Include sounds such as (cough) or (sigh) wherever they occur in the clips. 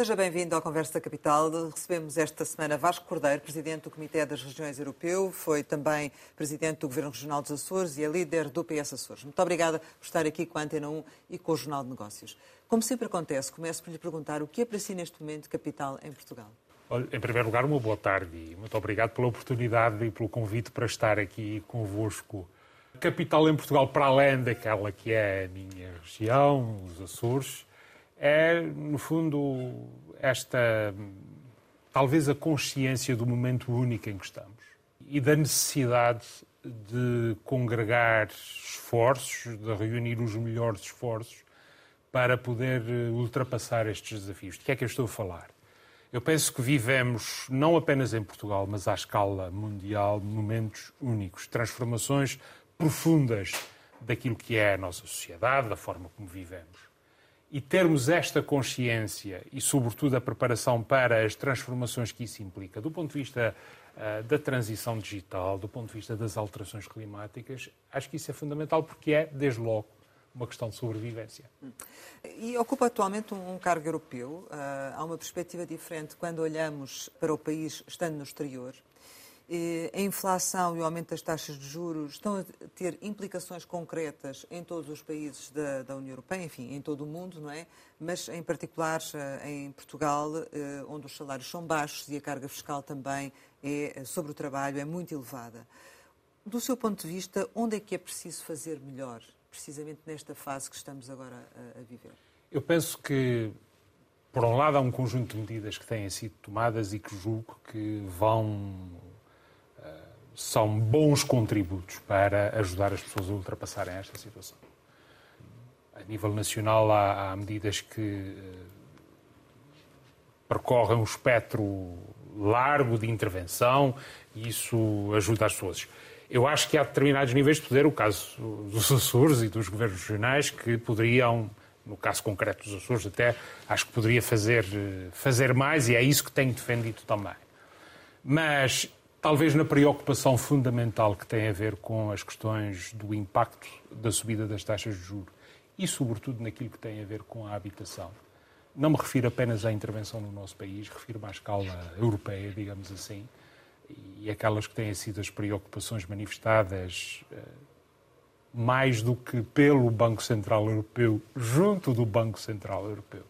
Seja bem-vindo ao Conversa da Capital. Recebemos esta semana Vasco Cordeiro, Presidente do Comitê das Regiões Europeu, foi também Presidente do Governo Regional dos Açores e é líder do PS Açores. Muito obrigada por estar aqui com a Antena 1 e com o Jornal de Negócios. Como sempre acontece, começo por lhe perguntar o que é si neste momento capital em Portugal? Em primeiro lugar, uma boa tarde e muito obrigado pela oportunidade e pelo convite para estar aqui convosco. Capital em Portugal, para além daquela que é a minha região, os Açores, é, no fundo, esta, talvez a consciência do momento único em que estamos e da necessidade de congregar esforços, de reunir os melhores esforços para poder eh, ultrapassar estes desafios. De que é que eu estou a falar? Eu penso que vivemos, não apenas em Portugal, mas à escala mundial, momentos únicos, transformações profundas daquilo que é a nossa sociedade, da forma como vivemos e termos esta consciência e, sobretudo, a preparação para as transformações que isso implica, do ponto de vista uh, da transição digital, do ponto de vista das alterações climáticas, acho que isso é fundamental porque é, desde logo, uma questão de sobrevivência. E ocupa atualmente um cargo europeu. Uh, há uma perspectiva diferente quando olhamos para o país estando no exterior a inflação e o aumento das taxas de juros estão a ter implicações concretas em todos os países da, da, União Europeia, enfim, em todo o mundo, não é? Mas em particular eh, em Portugal, eh, onde os salários são baixos e a carga fiscal também é, eh, sobre o trabalho é muito elevada. Do seu ponto de vista, onde é que é preciso fazer melhor, precisamente nesta fase que estamos agora a, a viver? Eu penso que por um lado, há um conjunto de medidas que têm sido tomadas e que julgo que vão são bons contributos para ajudar as pessoas a ultrapassarem esta situação. A nível nacional, há, há medidas que uh, percorrem um espectro largo de intervenção e isso ajuda as pessoas. Eu acho que há determinados níveis de poder, o caso dos Açores e dos governos regionais, que poderiam, no caso concreto dos Açores, até acho que poderia fazer, eh, fazer mais e é isso que tenho defendido também. Mas talvez na preocupação fundamental que tem a ver com as questões do impacto da subida das taxas de juros e, sobretudo, naquilo que tem a ver com a habitação. Não me refiro apenas à intervenção no nosso país, refiro-me à escala europeia, digamos assim, e aquelas que têm sido as preocupações manifestadas eh, mais do que pelo Banco Central Europeu, junto do Banco Central Europeu.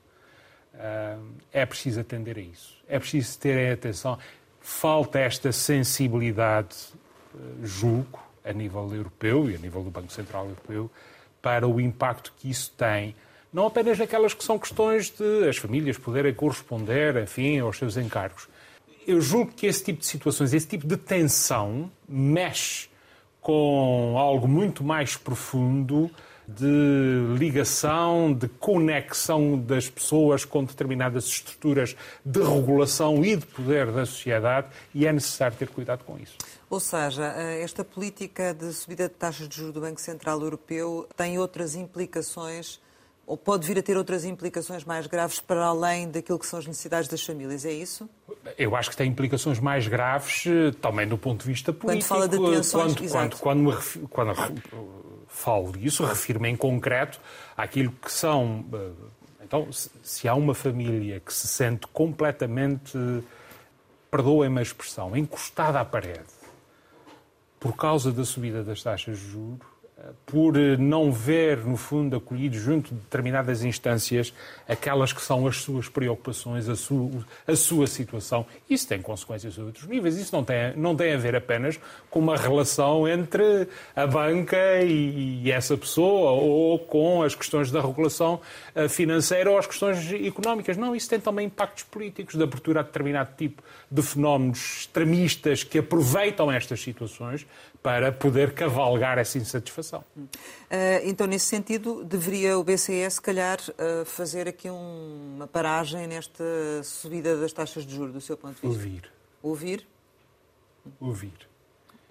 Eh, é preciso atender a isso. É preciso ter atenção falta esta sensibilidade, eh, julgo, a nível europeu e a nível do Banco Central Europeu, para o impacto que isso tem, não apenas naquelas que são questões de as famílias poderem corresponder, enfim, aos seus encargos. Eu julgo que esse tipo de situações, esse tipo de tensão, mexe com algo muito mais profundo de ligação, de conexão das pessoas com determinadas estruturas de regulação e de poder da sociedade e é necessário ter cuidado com isso. Ou seja, esta política de subida de taxas de juros do Banco Central Europeu tem outras implicações ou pode vir a ter outras implicações mais graves para além daquilo que são as necessidades das famílias, é isso? Eu acho que tem implicações mais graves eh, também do ponto de vista político. Quando fala de tensões, quando, quando, quando, quando, falo disso, refiro-me em concreto àquilo que são. Eh, então, se há uma família que se sente completamente, perdoem-me a expressão, encostada à parede por causa da subida das taxas de juros, por não ver, no fundo, acolhido junto de determinadas instâncias aquelas que são as suas preocupações, a sua, a sua situação. Isso tem consequências a outros níveis. Isso não tem, não tem a ver apenas com uma relação entre a banca e, e essa pessoa ou com as questões da regulação eh, financeira ou as questões económicas. Não, isso tem também impactos políticos de abertura a determinado tipo de fenómenos extremistas que aproveitam estas situações para poder cavalgar essa insatisfação. Eh, então, nesse sentido, deveria o BCE, se calhar, eh, fazer aqui uma paragem nesta subida das taxas de juros, do seu ponto de vista? Ouvir. Ouvir? Ouvir.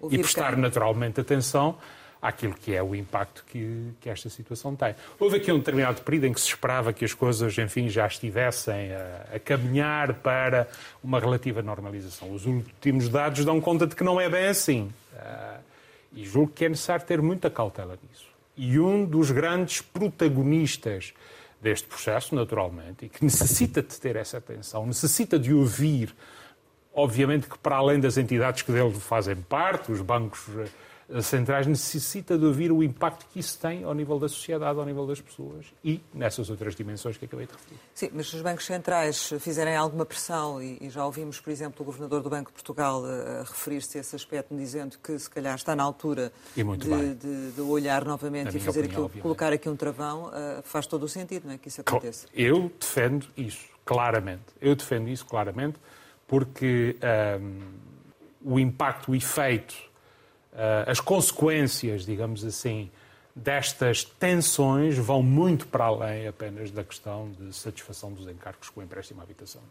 Ouvir e prestar quem? naturalmente atenção àquilo que é o impacto que, que, esta situação tem. Houve aqui um determinado período em que se esperava que as coisas, enfim, já estivessem a, a, caminhar para uma relativa normalização. Os últimos dados dão conta de que não é bem assim. Uh, e julgo que é necessário ter muita cautela nisso. E um dos grandes protagonistas deste processo, naturalmente, e que necessita de ter essa atenção, necessita de ouvir, obviamente que para além das entidades que dele fazem parte, os bancos centrais necessita de ouvir o impacto que isso tem ao nível da sociedade, ao nível das pessoas e nessas outras dimensões que acabei de referir. Sim, mas se os bancos centrais fizerem alguma pressão, e, já ouvimos, por exemplo, o Governador do Banco de Portugal a, referir-se a esse aspecto, dizendo que se calhar está na altura de, de, de, olhar novamente e fazer opinião, aquilo, colocar aqui um travão, uh, faz todo o sentido, não é? Que isso aconteça. Eu defendo isso, claramente. Eu defendo isso claramente, porque um, o impacto, o efeito eh, as consequências, digamos assim, destas tensões vão muito para além apenas da questão de satisfação dos encargos com o empréstimo à habitação.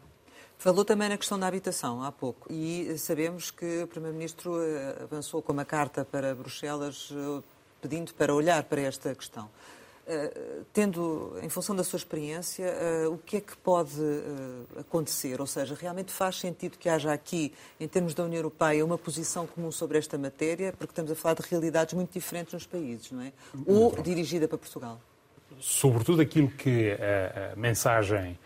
Falou também na questão da habitação há pouco e sabemos que o Primeiro-Ministro eh, avançou com uma carta para Bruxelas eh, pedindo para olhar para esta questão. Eh, tendo, em função da sua experiência, uh, o que é que pode uh, acontecer? Ou seja, realmente faz sentido que haja aqui, em termos da União Europeia, uma posição comum sobre esta matéria, porque estamos a falar de realidades muito diferentes nos países, não é? Ou dirigida para Portugal? Sobretudo aquilo que a, mensagem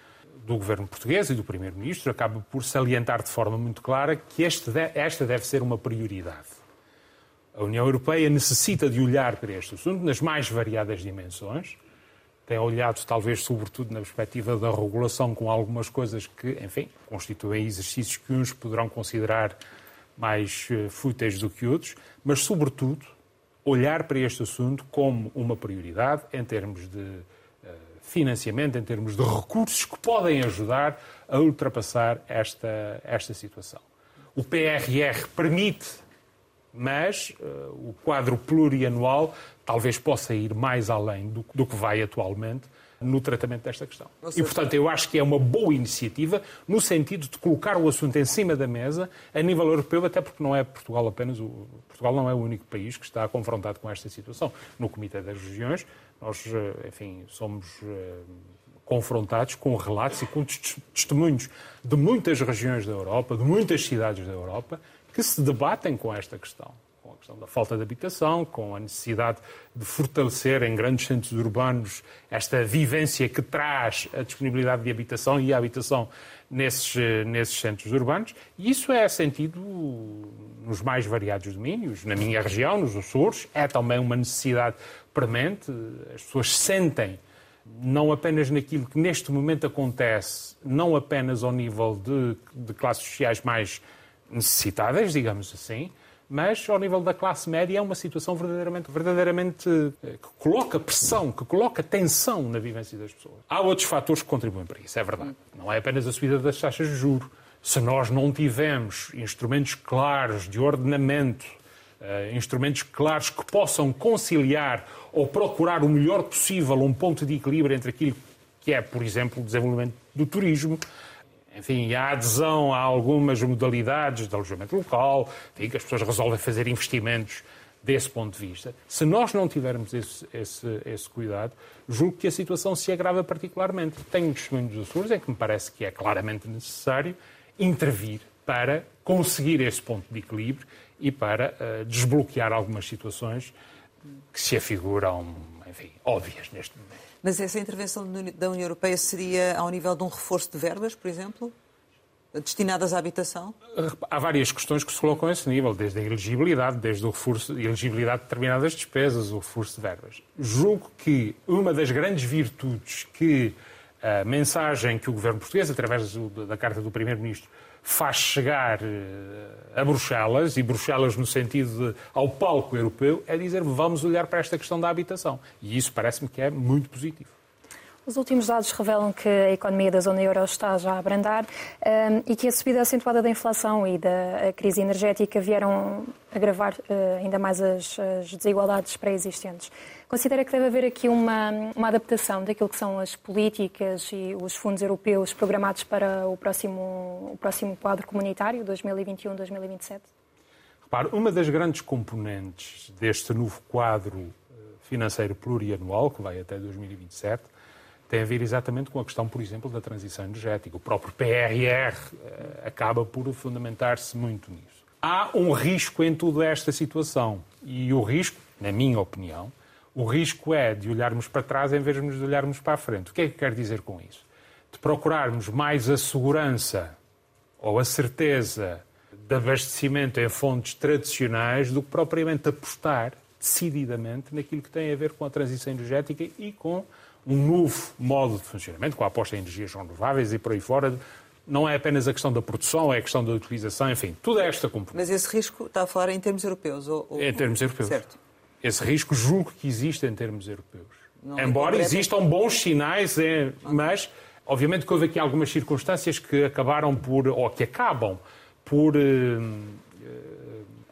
do governo português e do primeiro-ministro acaba por salientar de forma muito clara que esta deve ser uma prioridade a União Europeia necessita de olhar para este assunto nas mais variadas dimensões. Tem olhado, talvez, sobretudo na perspectiva da regulação, com algumas coisas que, enfim, constituem exercícios que uns poderão considerar mais uh, fúteis do que outros, mas, sobretudo, olhar para este assunto como uma prioridade em termos de uh, financiamento, em termos de recursos que podem ajudar a ultrapassar esta, esta situação. O PRR permite mas uh, o quadro plurianual talvez possa ir mais além do, do que vai atualmente no tratamento desta questão. E, portanto, eu acho que é uma boa iniciativa no sentido de colocar o assunto em cima da mesa a nível europeu, até porque não é Portugal apenas, o, Portugal não é o único país que está confrontado com esta situação. No Comitê das Regiões, nós, eh, enfim, somos eh, confrontados com relatos e com testemunhos de muitas regiões da Europa, de muitas cidades da Europa, que se debatem com esta questão. Com a questão da falta de habitação, com a necessidade de fortalecer em grandes centros urbanos esta vivência que traz a disponibilidade de habitação e a habitação nesses, nesses centros urbanos. E isso é sentido nos mais variados domínios. Na minha região, nos Açores, é também uma necessidade premente. As pessoas sentem não apenas naquilo que neste momento acontece, não apenas ao nível de, de classes sociais mais necessitadas, digamos assim, mas ao nível da classe média é uma situação verdadeiramente, verdadeiramente eh, que coloca pressão, que coloca tensão na vivência das pessoas. Há outros fatores que contribuem para isso, é verdade. Não é apenas a subida das taxas de juros. Se nós não tivermos instrumentos claros de ordenamento, uh, instrumentos claros que possam conciliar ou procurar o melhor possível um ponto de equilíbrio entre aquilo que é, por exemplo, o desenvolvimento do turismo, enfim, a adesão a algumas modalidades de alojamento local, enfim, que as pessoas resolvem fazer investimentos desse ponto de vista. Se nós não tivermos esse, esse, esse cuidado, julgo que a situação se agrava particularmente. Tenho testemunho dos Açores em que me parece que é claramente necessário intervir para conseguir esse ponto de equilíbrio e para uh, desbloquear algumas situações que se afiguram, enfim, óbvias neste momento. Mas essa intervenção da União Europeia seria ao nível de um reforço de verbas, por exemplo? Destinadas à habitação? Há várias questões que se colocam a esse nível, desde a elegibilidade, desde o reforço, elegibilidade de determinadas despesas, o reforço de verbas. Julgo que uma das grandes virtudes que a mensagem que o governo português, através da carta do Primeiro-Ministro, faz chegar eh, a Bruxelas, e Bruxelas no sentido de, ao palco europeu, é dizer vamos olhar para esta questão da habitação. E isso parece-me que é muito positivo. Os últimos dados revelam que a economia da zona euro está já a abrandar um, ehm, e que a subida acentuada da inflação e da crise energética vieram agravar uh, ainda mais as, as desigualdades pré-existentes. Considera que deve haver aqui uma, uma adaptação daquilo que são as políticas e os fundos europeus programados para o próximo, o próximo quadro comunitário, 2021-2027? Repare, uma das grandes componentes deste novo quadro eh, financeiro plurianual, que vai até 2027, tem a ver exatamente com a questão, por exemplo, da transição energética. O próprio PRR eh, acaba por fundamentar-se muito nisso. Há um risco em toda esta situação. E o risco, na minha opinião, O risco é de olharmos para trás em vez de olharmos para a frente. O que é que quer dizer com isso? De procurarmos mais a segurança ou a certeza de abastecimento em fontes tradicionais do que propriamente apostar decididamente naquilo que tem a ver com a transição energética e com um novo modo de funcionamento, com a aposta em energias renováveis e por aí fora. Não é apenas a questão da produção, é a questão da utilização, enfim, toda esta componente. Mas esse risco está a falar em termos europeus? Ou, ou... Em termos europeus. Certo. Esse risco julgo que existe em termos europeus. Não é Embora é existam bons sinais, é, mas obviamente que houve aqui algumas circunstâncias que acabaram por, ou que acabam por uh,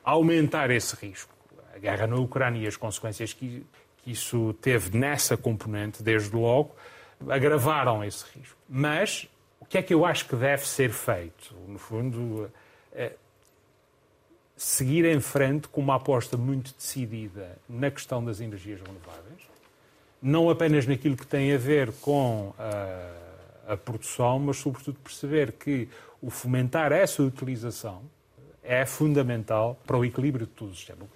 aumentar esse risco. A guerra na Ucrânia e as consequências que, que isso teve nessa componente, desde logo, agravaram esse risco. Mas o que é que eu acho que deve ser feito? No fundo, é seguir em frente com uma aposta muito decidida na questão das energias renováveis, não apenas naquilo que tem a ver com a, a produção, mas sobretudo perceber que o fomentar essa utilização é fundamental para o equilíbrio de todo o sistema.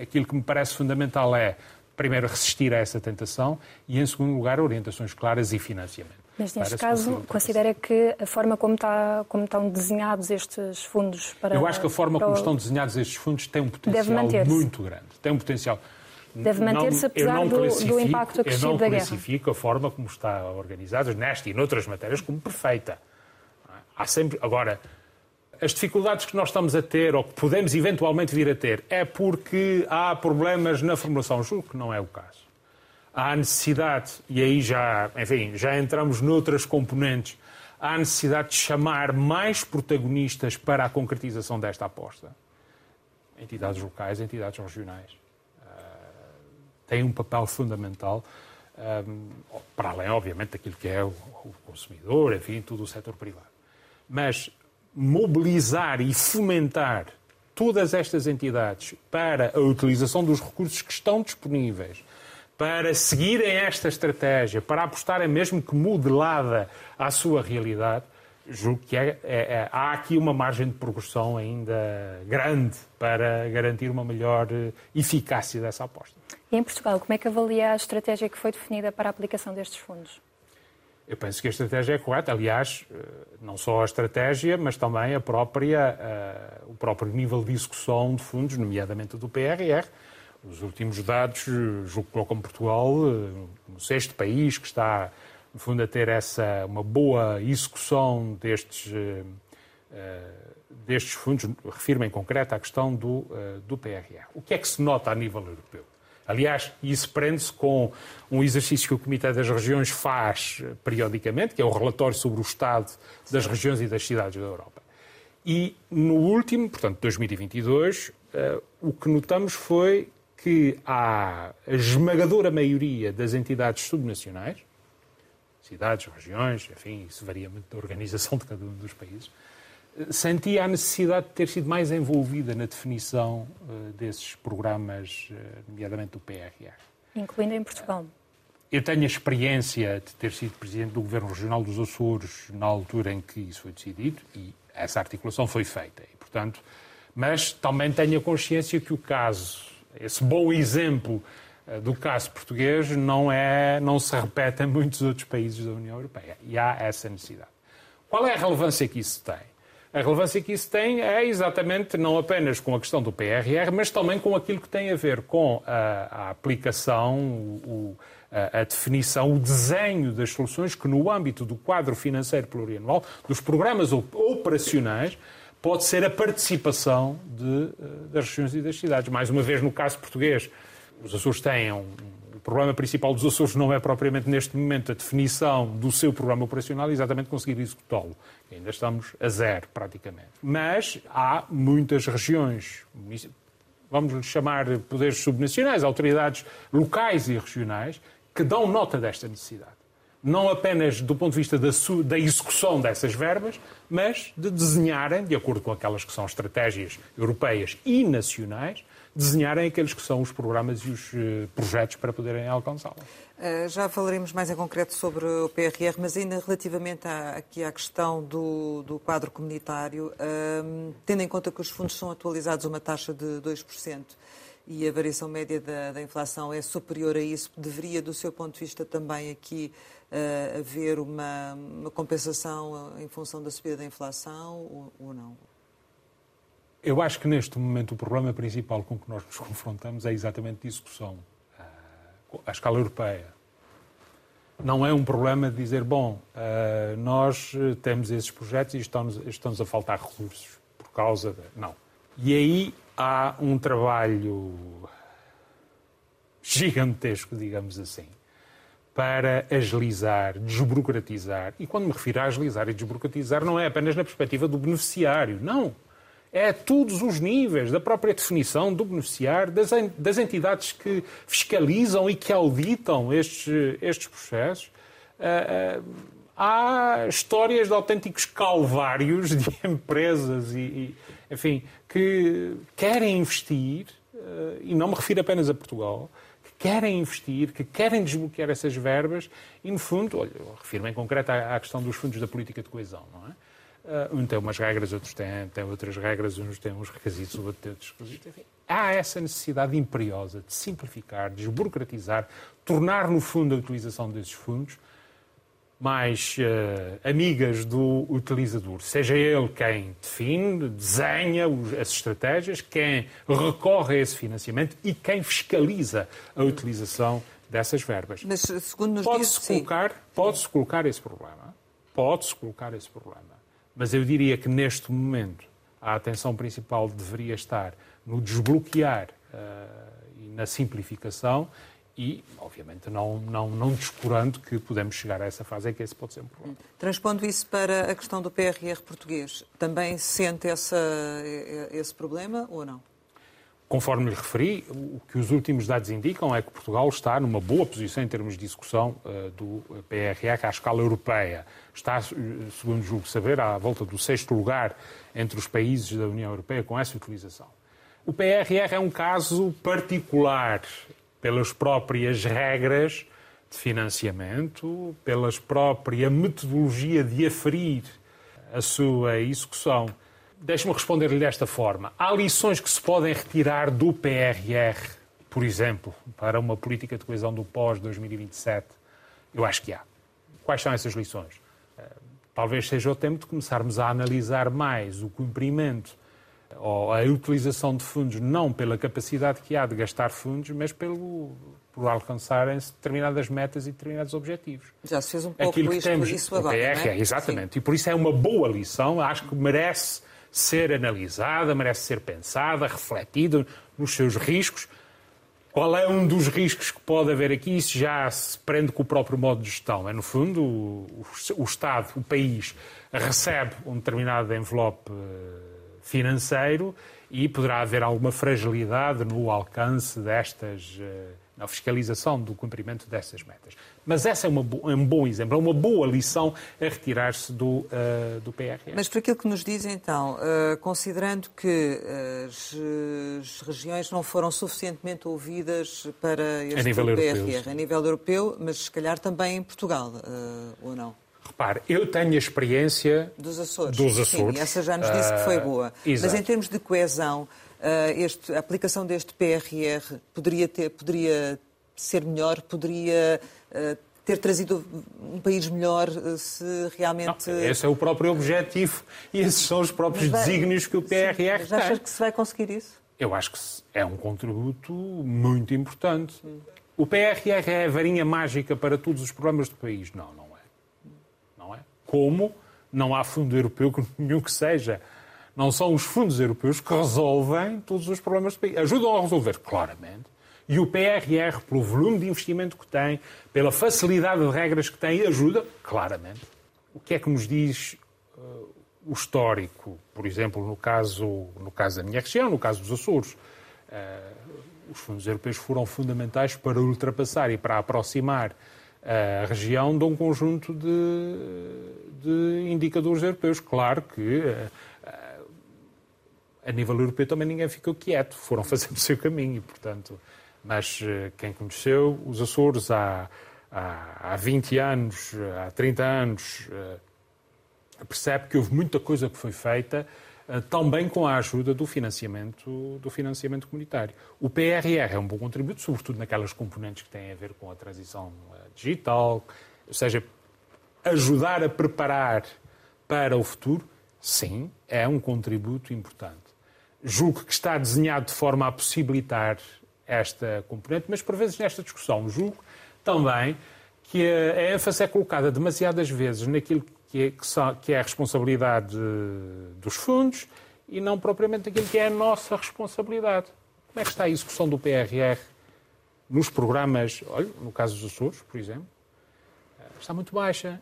Aquilo que me parece fundamental é, primeiro, resistir a essa tentação e, em segundo lugar, orientações claras e financiamento. Mas neste caso, considera que a forma como, está, como estão desenhados estes fundos para. Eu acho que a forma como estão desenhados estes fundos tem um potencial muito grande. Tem um potencial. Deve manter-se apesar do, do, impacto acrescido da guerra. Eu não classifico a forma como está organizada nesta e noutras matérias como perfeita. Há sempre. Agora, as dificuldades que nós estamos a ter, ou que podemos eventualmente vir a ter, é porque há problemas na formulação. Julgo que não é o caso. Há necessidade, e aí já, enfim, já entramos noutras componentes, há necessidade de chamar mais protagonistas para a concretização desta aposta. Entidades locais, entidades regionais. Uh, têm um papel fundamental, um, para além, obviamente, daquilo que é o, o consumidor, enfim, todo o setor privado mas mobilizar e fomentar todas estas entidades para a utilização dos recursos que estão disponíveis, para seguirem esta estratégia, para apostarem mesmo que modelada à sua realidade, julgo que é, é, é, há aqui uma margem de progressão ainda grande para garantir uma melhor eh, eficácia dessa aposta. E em Portugal, como é que avalia a estratégia que foi definida para a aplicação destes fundos? Eu penso que a estratégia é correta. Aliás, eh, não só a estratégia, mas também a própria, uh, o próprio nível de execução de fundos, nomeadamente do PRR. Os últimos dados, eh, julgo que colocam Portugal no sexto país que está, no fundo, a ter essa, uma boa execução destes, uh, destes fundos. Refiro-me em concreto à questão do, do PRR. O que é que se nota a nível europeu? Aliás, isso prende-se com um exercício que o Comitê das Regiões faz periodicamente, que é o relatório sobre o estado das regiões e das cidades da Europa. E no último, portanto, 2022, uh, eh, o que notamos foi que há a esmagadora maioria das entidades subnacionais, cidades, regiões, enfim, isso varia muito da organização de cada um dos países, sentia a necessidade de ter sido mais envolvida na definição uh, desses programas, uh, nomeadamente do PRR. Incluindo em Portugal. Eu tenho a experiência de ter sido presidente do Governo Regional dos Açores na altura em que isso foi decidido e essa articulação foi feita. E, portanto, mas também tenho a consciência que o caso, esse bom exemplo uh, do caso português, não, é, não se repete em muitos outros países da União Europeia. E há essa necessidade. Qual é a relevância que isso tem? A relevância que isso tem é exatamente não apenas com a questão do PRR, mas também com aquilo que tem a ver com a, a aplicação, o, a, a, definição, o desenho das soluções que, no âmbito do quadro financeiro plurianual, dos programas operacionais, pode ser a participação de, eh, das regiões e das cidades. Mais uma vez, no caso português, os Açores têm um, o problema principal dos Açores não é propriamente neste momento a definição do seu programa operacional, exatamente conseguir executá-lo. Ainda estamos a zero, praticamente. Mas há muitas regiões, vamos chamar poderes subnacionais, autoridades locais e regionais, que dão nota desta necessidade. Não apenas do ponto de vista da, da execução dessas verbas, mas de desenharem, de acordo com aquelas que são estratégias europeias e nacionais, desenharem aqueles que são os programas e os eh, projetos para poderem alcançá-la. Eh, já falaremos mais em concreto sobre o PRR, mas ainda relativamente à, aqui à questão do, do quadro comunitário, um, ehm, tendo em conta que os fundos são atualizados a uma taxa de 2%, e a variação média da, da, inflação é superior a isso, deveria, do seu ponto de vista, também aqui uh, haver uma, uma, compensação em função da subida da inflação ou, ou não? Eu acho que neste momento o problema principal com que nós nos (laughs) confrontamos é exatamente isso que à escala europeia. Não é um problema de dizer, bom, nós temos esses projetos e estão-nos estão a faltar recursos por causa de. Não. E aí há um trabalho gigantesco, digamos assim, para agilizar, desburocratizar. E quando me refiro a agilizar e desburocratizar, não é apenas na perspectiva do beneficiário, não. É a todos os níveis da própria definição do beneficiário, das, entidades que fiscalizam e que auditam estes, estes processos. Uh, uh, há histórias de autênticos calvários de (laughs) empresas e, enfim, que querem investir, uh, e não me refiro apenas a Portugal, que querem investir, que querem desbloquear essas verbas e, no fundo, olha, refiro-me em concreto à questão dos fundos da política de coesão, não é? Uh, um tem umas regras, outros têm, têm outras regras, uns têm uns requisitos, outros requisitos. Enfim, há essa necessidade imperiosa de simplificar, desburocratizar, tornar, no fundo, a utilização desses fundos mais uh, amigas do utilizador. Seja ele quem define, desenha as estratégias, quem recorre a esse financiamento e quem fiscaliza a utilização dessas verbas. Mas, segundo nos pode-se colocar, pode-se colocar esse problema. Pode-se colocar esse problema. Mas eu diria que neste momento a atenção principal deveria estar no desbloquear uh, e na simplificação e, obviamente, não, não, não descurando que podemos chegar a essa fase em que esse pode ser um problema. Transpondo isso para a questão do PRR português, também sente essa, esse problema ou não? Conforme lhe referi, o que os últimos dados indicam é que Portugal está numa boa posição em termos de execução uh, do PRR à escala europeia. Está, segundo julgo saber, à volta do sexto lugar entre os países da União Europeia com essa utilização. O PRR é um caso particular pelas próprias regras de financiamento, pela própria metodologia de aferir a sua execução. Deixe-me responder-lhe desta forma. Há lições que se podem retirar do PRR, por exemplo, para uma política de coesão do pós-2027? Eu acho que há. Quais são essas lições? Eh, talvez seja o tempo de começarmos a analisar mais o cumprimento ou a utilização de fundos não pela capacidade que há de gastar fundos, mas pelo, por alcançarem-se determinadas metas e determinados objetivos. Já se fez um pouco Aquilo que temos, isso agora, PR, é? Exatamente. Sim. E por isso é uma boa lição, acho que merece ser analisada, merece ser pensada, refletida nos seus riscos. Qual é um dos riscos que pode haver aqui? Isso já se prende com o próprio modo de gestão. É, no fundo, o, o Estado, o país, recebe um determinado envelope eh, financeiro e poderá haver alguma fragilidade no alcance destas, eh, na fiscalização do cumprimento dessas metas. Mas essa é, uma, é um bom exemplo, é uma boa lição a retirar-se do, uh, do PRR. Mas por aquilo que nos diz, então, uh, considerando que as, as, regiões não foram suficientemente ouvidas para este a nível PRR, europeu, a nível europeu, mas se calhar também em Portugal, uh, ou não? Repare, eu tenho a experiência dos Açores. Dos Açores. Sim, essa já nos disse que foi boa. Mas em termos de coesão, este, a aplicação deste PRR poderia, ter, poderia ser melhor, poderia uh, ter trazido um país melhor uh, se realmente. Não, esse é o próprio objetivo e esses são os próprios vai... desígnios que o PRR Sim, mas achas que se vai conseguir isso? Eu acho que é um contributo muito importante. Hum. O PRR é a varinha mágica para todos os problemas do país? Não, não é. Não é. Como não há fundo europeu (laughs) nenhum que seja. Não são os fundos europeus que resolvem todos os problemas do país. Ajudam a resolver, claramente, e o PRR, pelo volume de investimento que tem, pela facilidade de regras que tem, ajuda, claramente. O que é que nos diz uh, o histórico, por exemplo, no caso, no caso da minha região, no caso dos Açores? Uh, os fundos europeus foram fundamentais para ultrapassar e para aproximar a região de um conjunto de, de indicadores europeus. Claro que a nível europeu também ninguém ficou quieto, foram (laughs) fazendo o seu caminho portanto, mas eh, quem conheceu os Açores há, há, há 20 anos, há 30 anos, eh, percebe que houve muita coisa que foi feita uh, também com a ajuda do financiamento, do financiamento comunitário. O PRR é um bom contributo, sobretudo naquelas componentes que têm a ver com a transição digital, ou seja, ajudar a preparar para o futuro, sim, é um contributo importante. Julgo que está desenhado de forma a possibilitar esta componente, mas por vezes nesta discussão julgo também que a ênfase é colocada demasiadas vezes naquilo que é, que é a responsabilidade dos fundos e não propriamente naquilo que é a nossa responsabilidade. Como é que está a execução do PRR nos programas, olha, no caso dos Açores, por exemplo, está muito baixa.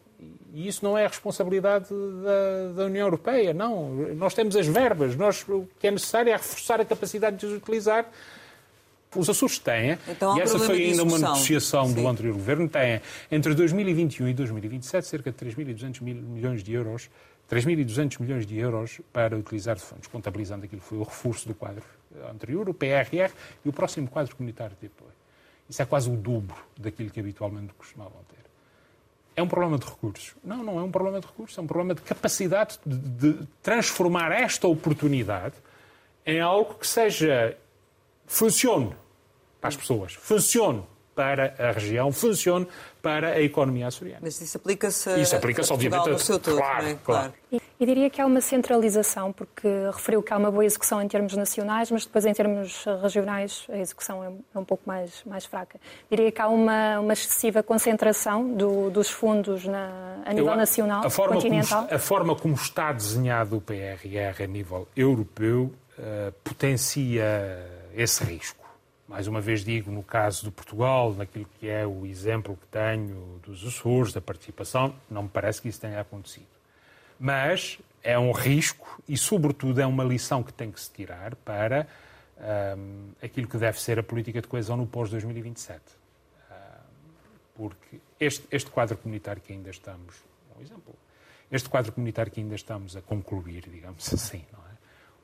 E isso não é a responsabilidade da, da, União Europeia, não. Nós temos as verbas, nós, o que é necessário é reforçar a capacidade de as utilizar os Açores têm, então, e essa foi ainda uma negociação Sim. do anterior governo, têm entre 2021 e 2027 cerca de 3.200 milhões de euros, 3.200 milhões de euros para utilizar de fundos, contabilizando aquilo que foi o reforço do quadro anterior, o PRR e o próximo quadro comunitário de apoio. Isso é quase o dobro daquilo que habitualmente costumavam ter. É um problema de recursos? Não, não é um problema de recursos, é um problema de capacidade de, de transformar esta oportunidade em algo que seja funcione para as pessoas, funcione para a região, funcione para a economia açoriana. Mas isso aplica-se isso aplica-se obviamente no seu todo, claro, é? claro. E, e, diria que há uma centralização, porque referiu que há uma boa execução em termos nacionais, mas depois em termos regionais a execução é, é um pouco mais, mais fraca. Diria que há uma, uma excessiva concentração do, dos fundos na, a nível Eu, nacional, a forma continental. Como, a forma como está desenhado o PRR a nível europeu uh, potencia esse risco. Mais uma vez digo, no caso de Portugal, naquilo que é o exemplo que tenho dos Açores, da participação, não me parece que isso tenha acontecido. Mas é um risco e, sobretudo, é uma lição que tem que se tirar para um, aquilo que deve ser a política de coesão no pós-2027. Um, porque este, este quadro comunitário que ainda estamos, um exemplo, este quadro comunitário que ainda estamos a concluir, digamos assim, não é?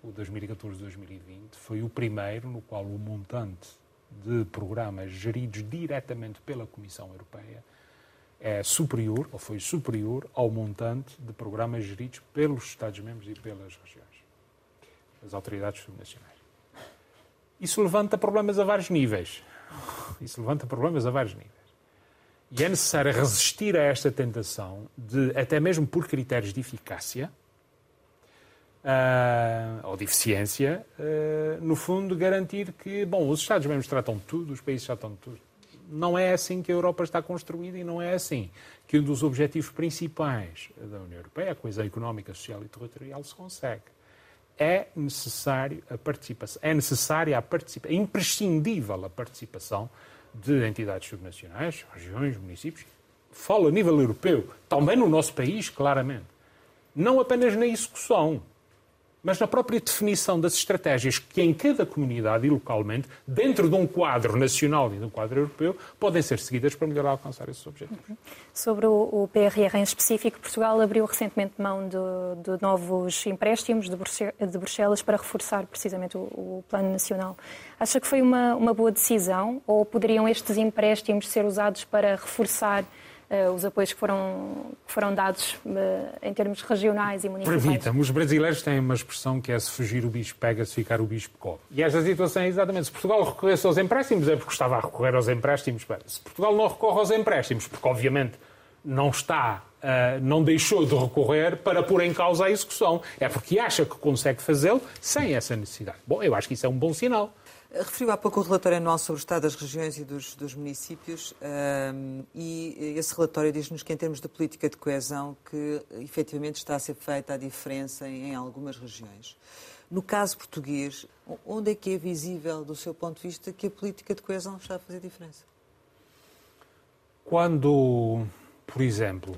o 2014-2020, foi o primeiro no qual o montante de programas geridos diretamente pela Comissão Europeia é superior, ou foi superior, ao montante de programas geridos pelos Estados-membros e pelas regiões, as autoridades subnacionais. Isso levanta problemas a vários níveis. Isso levanta problemas a vários níveis. E é necessário resistir a esta tentação de, até mesmo por critérios de eficácia, uh, ou de eficiência, uh, no fundo, garantir que, bom, os Estados-membros tratam de tudo, os países tratam de tudo. Não é assim que a Europa está construída e não é assim que um dos objetivos principais da União Europeia, a coesão económica, social e territorial, se consegue. É necessário a participação, é necessária a participação, é imprescindível a participação de entidades subnacionais, regiões, municípios, falo a nível europeu, também no nosso país, claramente. Não apenas na execução, mas na própria definição das estratégias que em cada comunidade e localmente, dentro de um quadro nacional e de um quadro europeu, podem ser seguidas para melhor alcançar esses objetivos. Sobre o, PRR em específico, Portugal abriu recentemente mão de, de novos empréstimos de Bruxelas para reforçar precisamente o, o, plano nacional. Acha que foi uma, uma boa decisão ou poderiam estes empréstimos ser usados para reforçar os apoios que foram, que foram dados uh, em termos regionais e municipais. Permita-me, os brasileiros têm uma expressão que é se fugir o bicho pega, se ficar o bicho come. E esta situação é exatamente, se Portugal recorresse aos empréstimos, é porque estava a recorrer aos empréstimos. Se Portugal não recorre aos empréstimos, porque obviamente não está, uh, não deixou de recorrer para pôr em causa a execução. É porque acha que consegue fazê-lo sem essa necessidade. Bom, eu acho que isso é um bom sinal. Referiu há pouco o relatório anual sobre o Estado das regiões e dos, dos municípios um, e esse relatório diz-nos que, em termos de política de coesão, que efetivamente está a ser feita a diferença em, em algumas regiões. No caso português, onde é que é visível, do seu ponto de vista, que a política de coesão está a fazer diferença? Quando, por exemplo,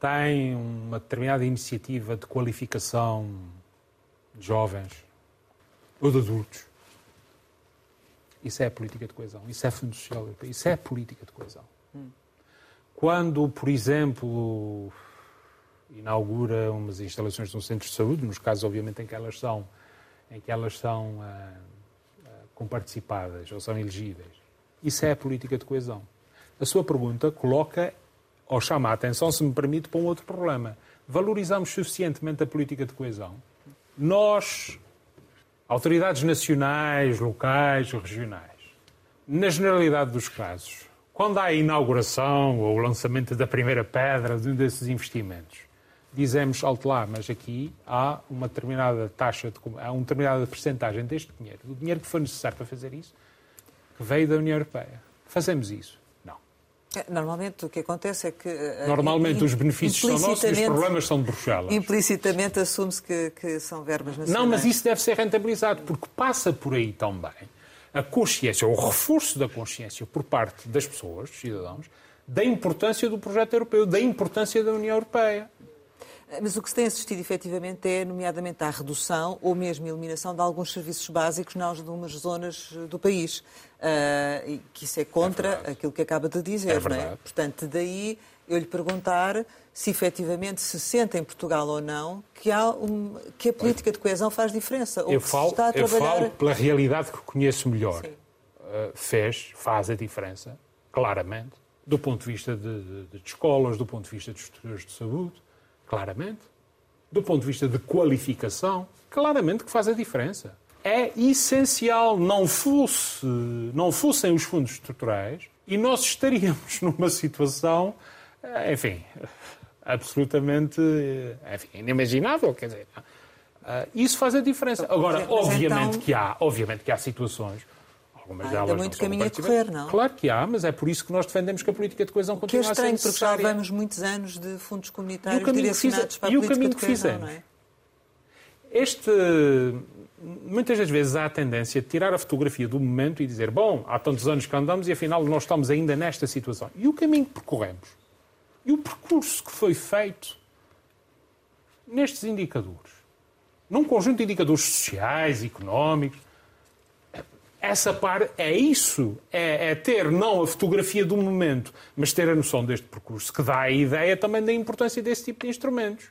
tem uma determinada iniciativa de qualificação de jovens ou de adultos isso é política de coesão, isso é Fundo Social Europeu, isso é política de coesão. Hum. Quando, por exemplo, inaugura umas instalações de um centro de saúde, nos casos, obviamente, em que elas são, em que elas são ah, ah, comparticipadas ou são elegíveis, isso é política de coesão. A sua pergunta coloca ou chama a atenção, se me permite, para um outro problema. Valorizamos suficientemente a política de coesão? nós, autoridades nacionais, locais, regionais, na generalidade dos casos, quando há a inauguração ou o lançamento da primeira pedra de um desses investimentos, dizemos, alto lá, mas aqui há uma determinada taxa, de, há uma determinada percentagem deste dinheiro, do dinheiro que foi necessário para fazer isso, que veio da União Europeia. Fazemos isso. É, normalmente o que acontece é que. Eh, Normalmente os benefícios são nossos e os problemas são de Bruxelas. Implicitamente assume-se que, que, são verbas nacionais. Não, mas isso deve ser rentabilizado, porque passa por aí também a consciência, o reforço da consciência por parte das pessoas, dos cidadãos, da importância do projeto europeu, da importância da União Europeia. Mas o que se tem assistido efetivamente é, nomeadamente, à redução ou mesmo eliminação de alguns serviços básicos em algumas zonas do país. Uh, que isso é contra é aquilo que acaba de dizer, é não é? Portanto, daí eu lhe perguntar se efetivamente se sente em Portugal ou não que, há um, que a política de coesão faz diferença. Ou eu, falo, está a trabalhar... eu falo pela realidade que conheço melhor. Uh, fez, faz a diferença, claramente, do ponto de vista de, de, de escolas, do ponto de vista de estruturas de saúde, claramente. Do ponto de vista de qualificação, claramente que faz a diferença. É essencial, não fosse, não fossem os fundos estruturais e nós estaríamos (laughs) numa situação, eh, enfim, absolutamente eh, enfim, inimaginável, quer dizer. Eh, isso faz a diferença. Agora, obviamente então... que há, obviamente que há situações Algumas delas muito caminho a correr, não? Claro que há, mas é por isso que nós defendemos que a política de coesão continue a ser é estranho, porque já vamos muitos anos de fundos comunitários direcionados para a política de coesão, não é? Este... Muitas das vezes há a tendência de tirar a fotografia do momento e dizer bom, há tantos anos que andamos e afinal nós estamos ainda nesta situação. E o caminho que percorremos? E o percurso que foi feito nestes indicadores? Num conjunto de indicadores sociais, económicos, essa par é isso, é, é, ter não a fotografia do momento, mas ter a noção deste percurso, que dá a ideia também da importância desse tipo de instrumentos.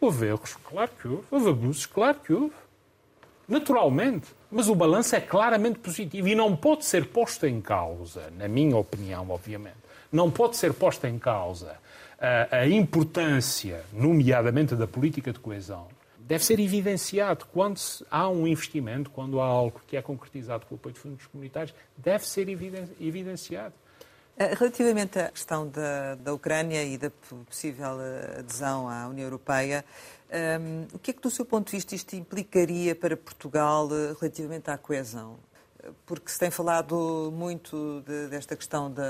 Houve erros, claro que houve. Houve abusos, claro que houve. Naturalmente. Mas o balanço é claramente positivo e não pode ser posto em causa, na minha opinião, obviamente, não pode ser posta em causa a, a importância, nomeadamente da política de coesão, deve ser evidenciado. Quando há um investimento, quando há algo que é concretizado com o apoio de fundos comunitários, deve ser evidenciado. Eh, relativamente à questão da, da Ucrânia e da possível eh, adesão à União Europeia, um, ehm, o que é que, do seu ponto de vista, isto implicaria para Portugal eh, relativamente à coesão? Porque se tem falado muito de, desta questão de,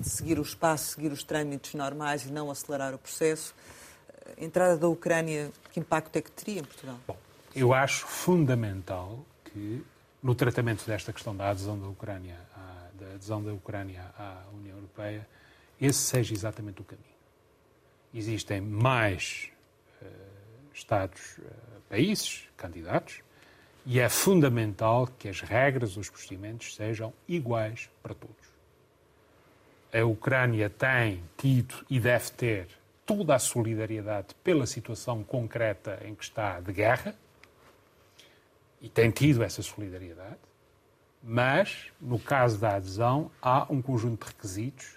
de seguir o espaço, seguir os trâmites normais e não acelerar o processo a entrada da Ucrânia, que impacto é que teria em Portugal? Bom, eu acho fundamental que no tratamento desta questão da adesão da Ucrânia da adesão da Ucrânia à União Europeia, esse seja exatamente o caminho. Existem mais uh, Estados, uh, países, candidatos, e é fundamental que as regras, os procedimentos sejam iguais para todos. A Ucrânia tem tido e deve ter toda a solidariedade pela situação concreta em que está de guerra, e tem tido essa solidariedade, mas, no caso da adesão, há um conjunto de requisitos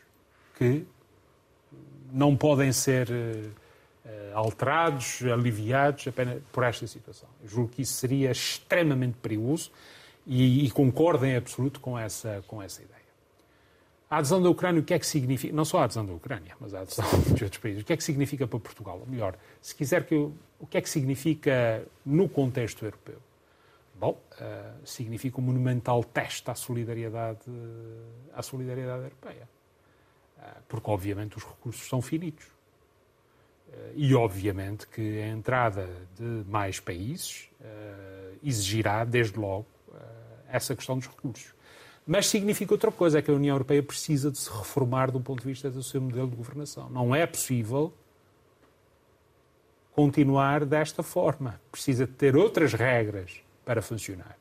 que não podem ser uh, alterados, aliviados apenas por esta situação. Eu julgo que isso seria extremamente perigoso e, e concordo em absoluto com essa, com essa ideia. A adesão da Ucrânia, o que é que significa? Não só a adesão da Ucrânia, mas a adesão (laughs) de outros países. O que é que significa para Portugal? Ou melhor, se quiser que eu, o que é que significa no contexto europeu? Bom, uh, significa um monumental teste à solidariedade, à solidariedade europeia. Uh, porque, obviamente, os recursos são finitos. Uh, e, obviamente, que a entrada de mais países exigirá, desde logo, essa questão dos recursos. Mas significa outra coisa, é que a União Europeia precisa de se reformar do ponto de vista do seu modelo de governação. Não é possível continuar desta forma. Precisa de ter outras regras para funcionar.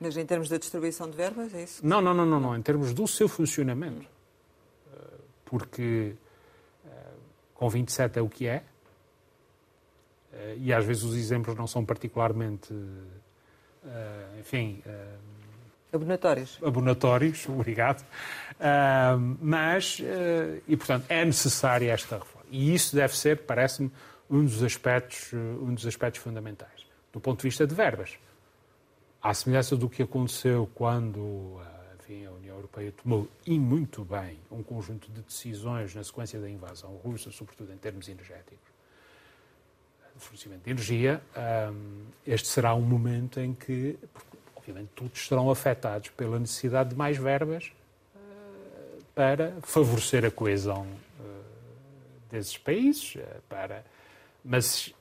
Mas em termos da distribuição de verbas, é isso? Não, não, não, não, não. em termos do seu funcionamento. Eh, porque eh, com 27 é o que é, eh, e às vezes os exemplos não são particularmente, enfim, Abonatórios. Abonatórios, (laughs) obrigado. Mas, e portanto, é necessária esta reforma. E isso deve ser, parece-me, um dos aspectos, um dos aspectos fundamentais. do ponto de vista de verbas. À semelhança do que aconteceu quando eh, enfim, a União Europeia tomou, e muito bem, um conjunto de decisões na sequência da invasão russa, sobretudo em termos energéticos, de fornecimento de energia, ehm, este será um momento em que, obviamente, todos serão afetados pela necessidade de mais verbas eh, para favorecer a coesão eh, desses países, para... mas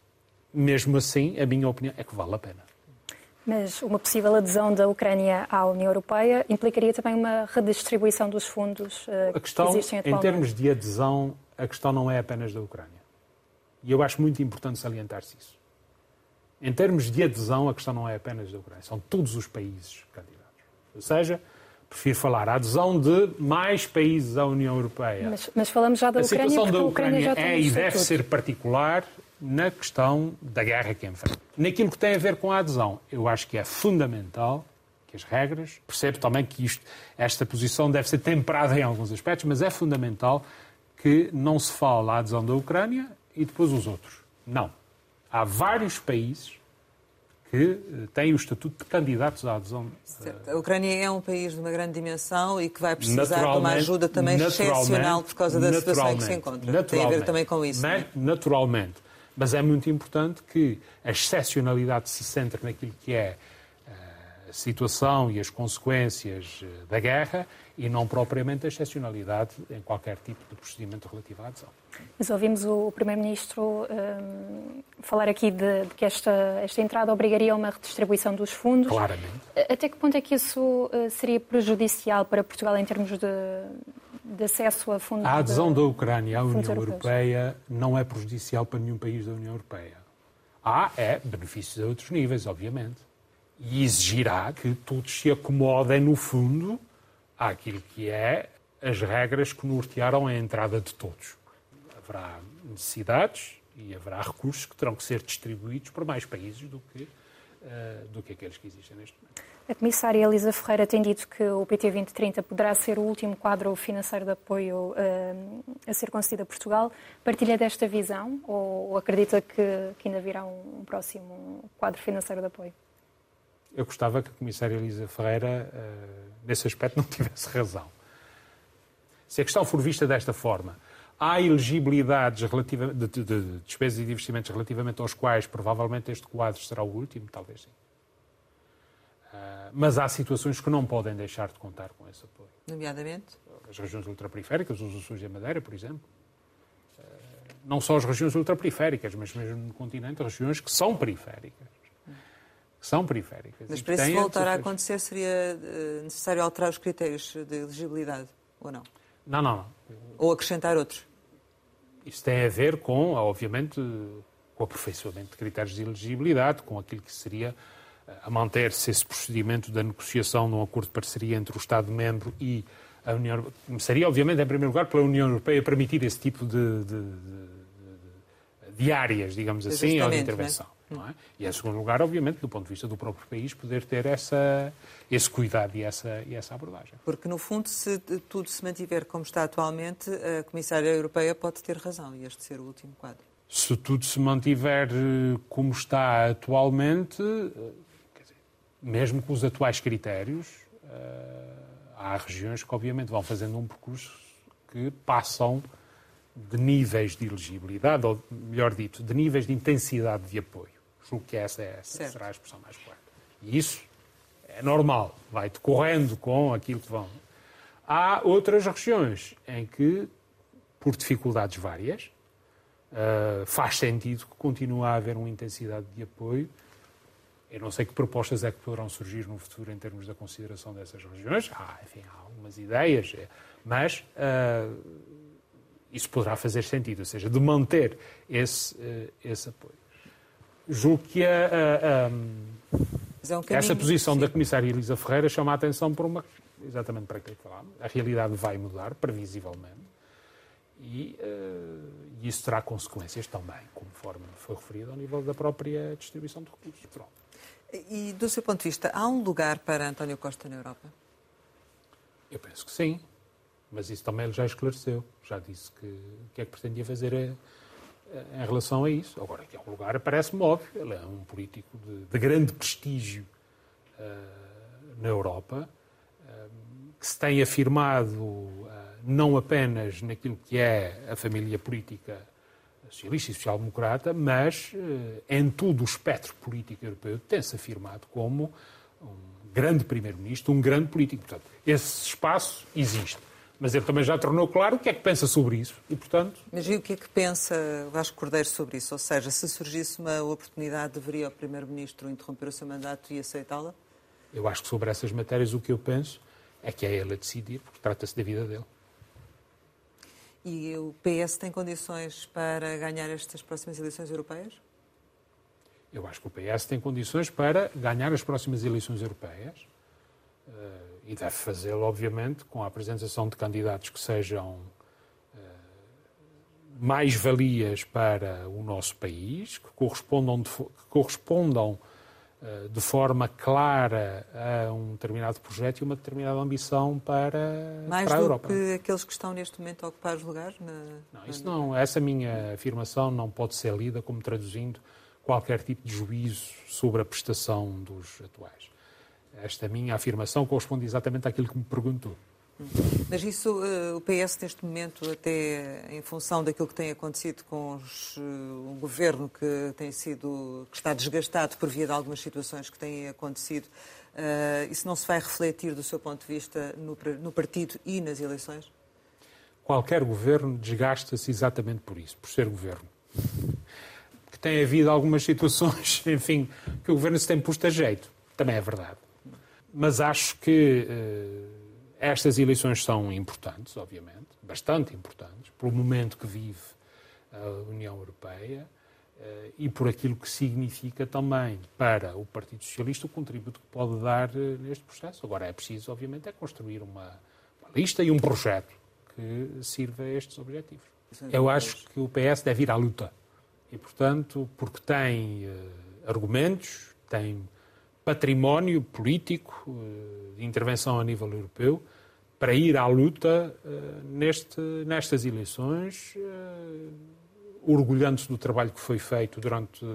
mesmo assim, a minha opinião é que vale a pena. Mas uma possível adesão da Ucrânia à União Europeia implicaria também uma redistribuição dos fundos uh, a questão, que existem atualmente? Em termos de adesão, a questão não é apenas da Ucrânia. E eu acho muito importante salientar-se isso. Em termos de adesão, a questão não é apenas da Ucrânia, são todos os países candidatos. Ou seja, prefiro falar a adesão de mais países à União Europeia. Mas, mas falamos já da Ucrânia, a situação da Ucrânia, Ucrânia é e deve ser particular na questão da guerra que enfrenta. Naquilo que tem a ver com a adesão, eu acho que é fundamental que as regras, percebo também que isto, esta posição deve ser temperada em alguns aspectos, mas é fundamental que não se fale a adesão da Ucrânia e depois os outros. Não. Há vários países que eh, têm o estatuto de candidatos à adesão. Certo. A Ucrânia é um país de uma grande dimensão e que vai precisar de uma ajuda também excepcional por causa da situação em que se encontra. Tem a ver também com isso. É? Naturalmente. Mas é muito importante que a excepcionalidade se centre naquilo que é eh, a situação e as consequências eh, da guerra e não propriamente a excepcionalidade em qualquer tipo de procedimento relativo à adesão. Mas ouvimos o Primeiro-Ministro um, ehm, falar aqui de, de, que esta, esta entrada obrigaria a uma redistribuição dos fundos. Claramente. Até que ponto é que isso seria prejudicial para Portugal em termos de, de acesso a fundos. A adesão da Ucrânia à União Europeia não é prejudicial para nenhum país da União Europeia. Há, é, benefícios a outros níveis, obviamente. E exigirá que todos se acomodem, no fundo, àquilo que é as regras que nortearam a entrada de todos. Haverá necessidades e haverá recursos que terão que ser distribuídos para mais países do que, uh, do que aqueles que existem neste momento. A comissária Elisa Ferreira tem dito que o PT 2030 poderá ser o último quadro financeiro de apoio uh, a ser concedido a Portugal. Partilha desta visão ou, acredita que, que, ainda virá um, um, próximo quadro financeiro de apoio? Eu gostava que a comissária Elisa Ferreira, uh, nesse aspecto, não tivesse razão. Se a questão for vista desta forma, há elegibilidades relativa, de, de, de despesas e de investimentos relativamente aos quais provavelmente este quadro será o último, talvez sim. Ah, mas há situações que não podem deixar de contar com esse apoio. Nomeadamente? As regiões ultraperiféricas, os Açores e a Madeira, por exemplo. Ah, não só as regiões ultraperiféricas, mas mesmo no continente, regiões que são periféricas. Que são periféricas. Mas para isso voltar a acontecer, seria eh, necessário alterar os critérios de elegibilidade, ou não? Não, não, não. Ou acrescentar outros? Isso tem a ver com, obviamente, com o aperfeiçoamento de critérios de elegibilidade, com aquilo que seria a manter-se esse procedimento da negociação de um acordo de parceria entre o Estado-membro e a União Europeia. Começaria, obviamente, em primeiro lugar, pela União Europeia permitir esse tipo de, de, de, de áreas, digamos assim, ou de intervenção. Não é? E, em segundo lugar, obviamente, do ponto de vista do próprio país, poder ter essa, esse cuidado e essa, e essa abordagem. Porque, no fundo, se tudo se mantiver como está atualmente, a Comissária Europeia pode ter razão e este ser o último quadro. Se tudo se mantiver eh, como está atualmente, mesmo com os atuais critérios, uh, há regiões que obviamente vão fazendo um percurso que passam de níveis de elegibilidade, ou melhor dito, de níveis de intensidade de apoio. Julgo que essa, é, essa será a expressão mais correta. E isso é normal, vai decorrendo com aquilo que vão. Há outras regiões em que, por dificuldades várias, uh, faz sentido que continue a haver uma intensidade de apoio eu não sei que propostas é que poderão surgir no futuro em termos da consideração dessas regiões. Há, enfim, há algumas ideias, é, mas uh, isso poderá fazer sentido, ou seja, de manter esse, uh, esse apoio. Julgo que a, a, a, é um essa posição sim. da Comissária Elisa Ferreira chama a atenção por uma. Exatamente para aquilo que falámos. A realidade vai mudar, previsivelmente, e uh, isso terá consequências também, conforme foi referido, ao nível da própria distribuição de recursos. Pronto. E, do seu ponto de vista, há um lugar para António Costa na Europa? Eu penso que sim. Mas isso também ele já esclareceu. Já disse que o que é que pretendia fazer é, em relação a isso. Agora, que é um lugar, parece-me óbvio, ele é um político de, de grande prestígio uh, na Europa, uh, que se tem afirmado uh, não apenas naquilo que é a família política socialista e social-democrata, mas em todo o espectro político europeu tem-se afirmado como um grande primeiro-ministro, um grande político. Portanto, esse espaço existe mas ele também já tornou claro o que é que pensa sobre isso e, portanto... Mas e o que é que pensa Vasco Cordeiro sobre isso? Ou seja, se surgisse uma oportunidade, deveria o Primeiro-Ministro interromper o seu mandato e aceitá-la? Eu acho que sobre essas matérias o que eu penso é que é ele a decidir, porque trata-se da vida dele. E o PS tem condições para ganhar estas próximas eleições europeias? Eu acho que o PS tem condições para ganhar as próximas eleições europeias. Uh e deve fazê-lo, obviamente, com a apresentação de candidatos que sejam uh, mais valias para o nosso país, que correspondam de, que correspondam de forma clara a um determinado projeto e uma determinada ambição para, mais para a Europa. Mais do que aqueles que estão neste momento a ocupar os lugares? Na, não, isso não, essa minha afirmação não pode ser lida como traduzindo qualquer tipo de juízo sobre a prestação dos atuais. Esta minha afirmação corresponde exatamente àquilo que me perguntou. Mas isso, eh, o PS neste momento, até em função daquilo que tem acontecido com os, eh, um governo que tem sido, que está desgastado por via de algumas situações que têm acontecido, uh, isso não se vai refletir do seu ponto de vista no, no partido e nas eleições? Qualquer governo desgasta-se exatamente por isso, por ser governo. Que tem havido algumas situações, (laughs) enfim, que o governo se tem posto a jeito. Também é verdade. Mas acho que estas eleições são importantes, obviamente, bastante importantes, pelo momento que vive a União Europeia uh, e por aquilo que significa também para o Partido Socialista o contributo que pode dar uh, neste processo. Agora é preciso, obviamente, é construir uma, uma lista e um projeto que sirva a estes objetivos. Eu acho que o PS deve ir à luta. E, portanto, porque tem argumentos, tem património político eh, de intervenção a nível europeu para ir à luta eh, neste, nestas eleições, eh, orgulhando-se do trabalho que foi feito durante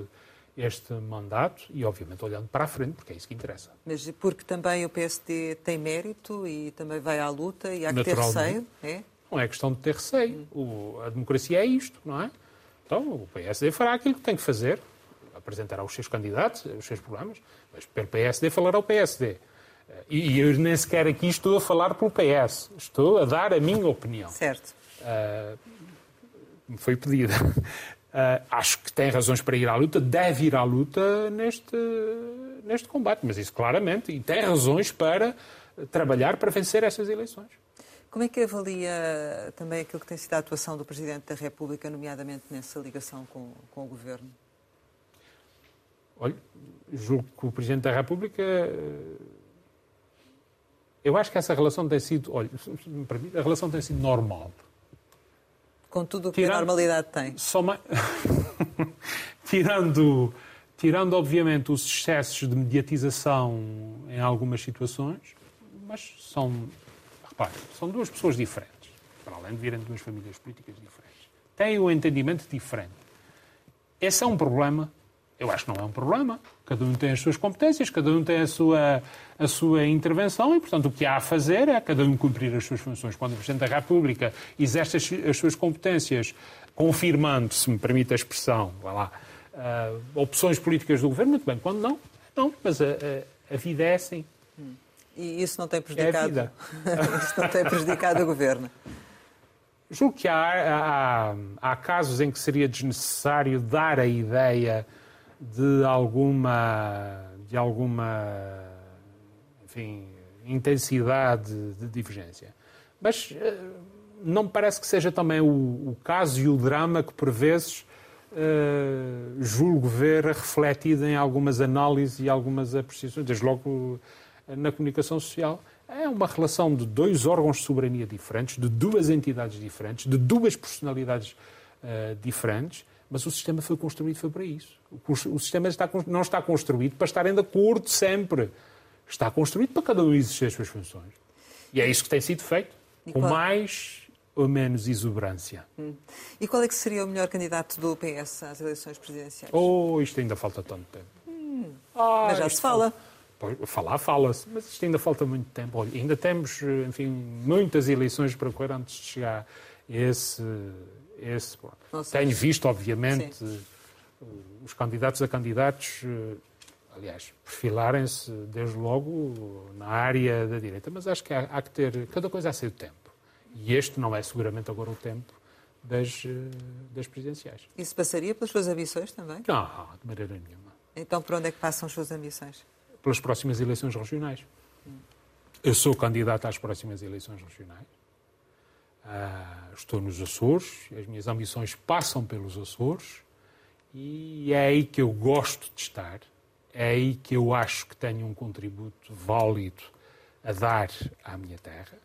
este mandato e, obviamente, olhando para a frente, porque é isso que interessa. Mas porque também o PSD tem mérito e também vai à luta e há que ter receio, é? Não é questão de ter receio. O, a democracia é isto, não é? Então, o PSD fará aquilo que tem que fazer, apresentará os seus candidatos, os seus programas, mas pelo PSD falará o PSD. E eu nem sequer aqui estou a falar pelo PS, estou a dar a minha opinião. Certo. Uh, me foi pedida. (laughs) Uh, acho que tem razões para ir à luta, deve ir à luta neste, neste combate, mas isso claramente, e tem razões para trabalhar para vencer essas eleições. Como é que avalia também aquilo que tem sido a atuação do Presidente da República, nomeadamente nessa ligação com, com o Governo? Olha, julgo que o Presidente da República. Eh, eu acho que essa relação tem sido. Olha, a relação tem sido normal. Com tudo o que tirando, a normalidade tem. (laughs) Tirando, tirando, obviamente, os excessos de mediatização em algumas situações, mas são. Repare, são duas pessoas diferentes, para além de virem de duas famílias políticas diferentes. Têm um entendimento diferente. Esse é um problema eu acho que não é um problema. Cada um tem as suas competências, cada um tem a sua, a sua intervenção e, portanto, o que há a fazer é cada um cumprir as suas funções. Quando o Presidente da República exerce as, as suas competências, confirmando, se me permite a expressão, vai lá, uh, opções políticas do Governo, muito bem. Quando não, não. Mas a, a, a vida é assim. E isso não tem prejudicado, é (laughs) isso não tem prejudicado o Governo? Julgo que há, há, há casos em que seria desnecessário dar a ideia de alguma, de alguma enfim, intensidade de divergência. Mas eh, não me parece que seja também o, o caso e o drama que, por vezes, uh, julgo ver refletido em algumas análises e algumas apreciações, desde logo na comunicação social. É uma relação de dois órgãos de soberania diferentes, de duas entidades diferentes, de duas personalidades uh, diferentes, mas o sistema foi construído foi para isso. O sistema está, não está construído para estarem de acordo sempre. Está construído para cada um exercer as suas funções. E é isso que tem sido feito, com mais ou menos exuberância. Hum. E qual é que seria o melhor candidato do PS às eleições presidenciais? Oh, isto ainda falta tanto tempo. Hum. Ah, mas já se fala. Falar, fala-se, mas isto ainda falta muito tempo. Olha, ainda temos, enfim, muitas eleições para correr antes de chegar a esse. Esse Tenho visto, obviamente, Sim. os candidatos a candidatos, eh, aliás, perfilarem-se desde logo na área da direita, mas acho que há, há que ter cada coisa a seu tempo. E este não é seguramente agora o tempo das, eh, das presidenciais. Isso passaria pelas suas ambições também? Não, de maneira nenhuma. Então, por onde é que passam as suas ambições? Pelas próximas eleições regionais. Hum. Eu sou candidato às próximas eleições regionais. Uh, estou nos Açores, as minhas ambições passam pelos Açores e é aí que eu gosto de estar, é aí que eu acho que tenho um contributo válido a dar à minha terra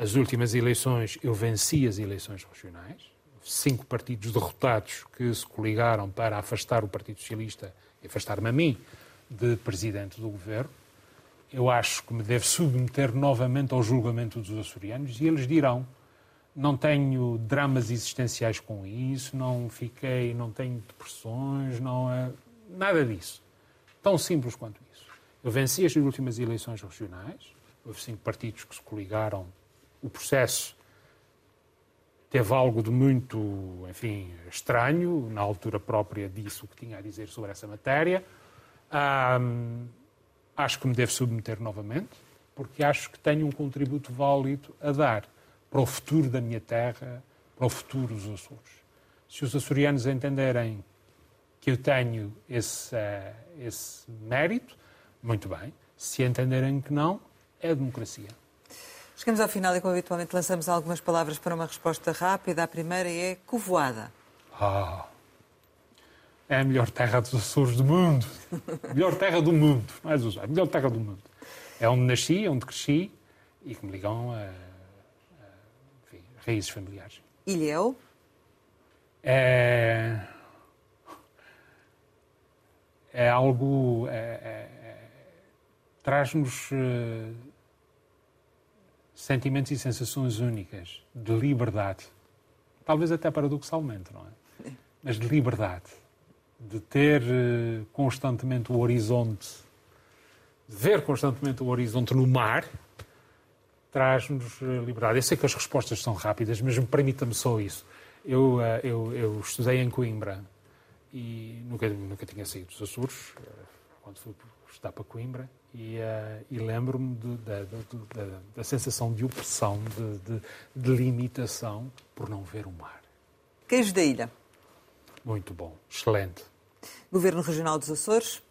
as últimas eleições, eu venci as eleições regionais. Cinco partidos derrotados que se coligaram para afastar o Partido Socialista e afastar-me a mim de presidente do governo. Eu acho que me devo submeter novamente ao julgamento dos açorianos e eles dirão: não tenho dramas existenciais com isso, não fiquei, não tenho depressões, não é nada disso. Tão simples quanto isso. Eu venci as últimas eleições regionais, houve cinco partidos que se coligaram o processo teve algo de muito, enfim, estranho, na altura própria disse o que tinha a dizer sobre essa matéria. Um, acho que me devo submeter novamente, porque acho que tenho um contributo válido a dar para o futuro da minha terra, para o futuro dos Açores. Se os açorianos entenderem que eu tenho esse, uh, esse mérito, muito bem. Se entenderem que não, é democracia. Chegamos ao final e, como habitualmente, lançamos algumas palavras para uma resposta rápida. A primeira é covoada. Ah, é a melhor terra dos Açores do mundo. (laughs) Melhor terra do mundo. Não é dos melhor terra do mundo. É onde nasci, onde cresci e que me ligam a, raízes familiares. Ilhéu? É, é algo. É, é, é traz-nos uh, sentimentos e sensações únicas de liberdade. Talvez até paradoxalmente, não é? (laughs) Mas de liberdade. De ter eh, constantemente o horizonte, de ver constantemente o horizonte no mar, traz-nos eh, liberdade. Eu sei que as respostas são rápidas, mas permita-me só isso. Eu, eh, eu, eu, estudei em Coimbra e nunca, nunca tinha saído dos Açores, quando fui estudar para Coimbra, e, e lembro-me da, sensação de opressão, de, de, de, limitação por não ver o mar. Queijo da ilha. Muito bom, excelente. Governo Regional dos Açores.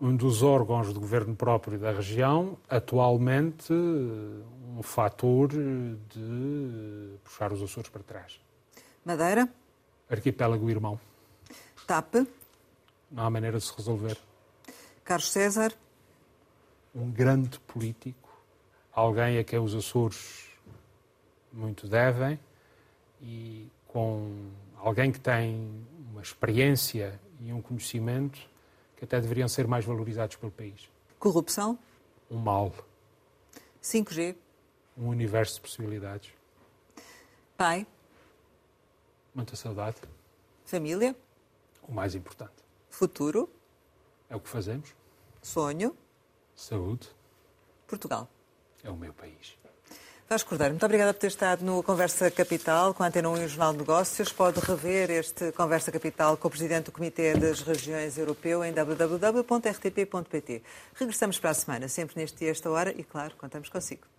Um dos órgãos do governo próprio da região, atualmente um fator de puxar os Açores para trás. Madeira. Arquipélago Irmão. TAP. Não há maneira de se resolver. Carlos César um grande político, alguém a quem os Açores muito devem e com alguém que tem uma experiência e um conhecimento que até deveriam ser mais valorizados pelo país. Corrupção? Um mal. 5G? Um universo de possibilidades. Pai? Muita saudade. Família? O mais importante. Futuro? É o que fazemos. Sonho? Saúde. Portugal. É o meu país. Vasco Cordeiro, muito obrigada por ter estado no Conversa Capital com a Antena 1 e o Jornal de Negócios. Pode rever este Conversa Capital com o Presidente do Comitê das Regiões Europeu em www.rtp.pt. Regressamos para a semana, sempre neste dia, esta hora, e claro, contamos consigo.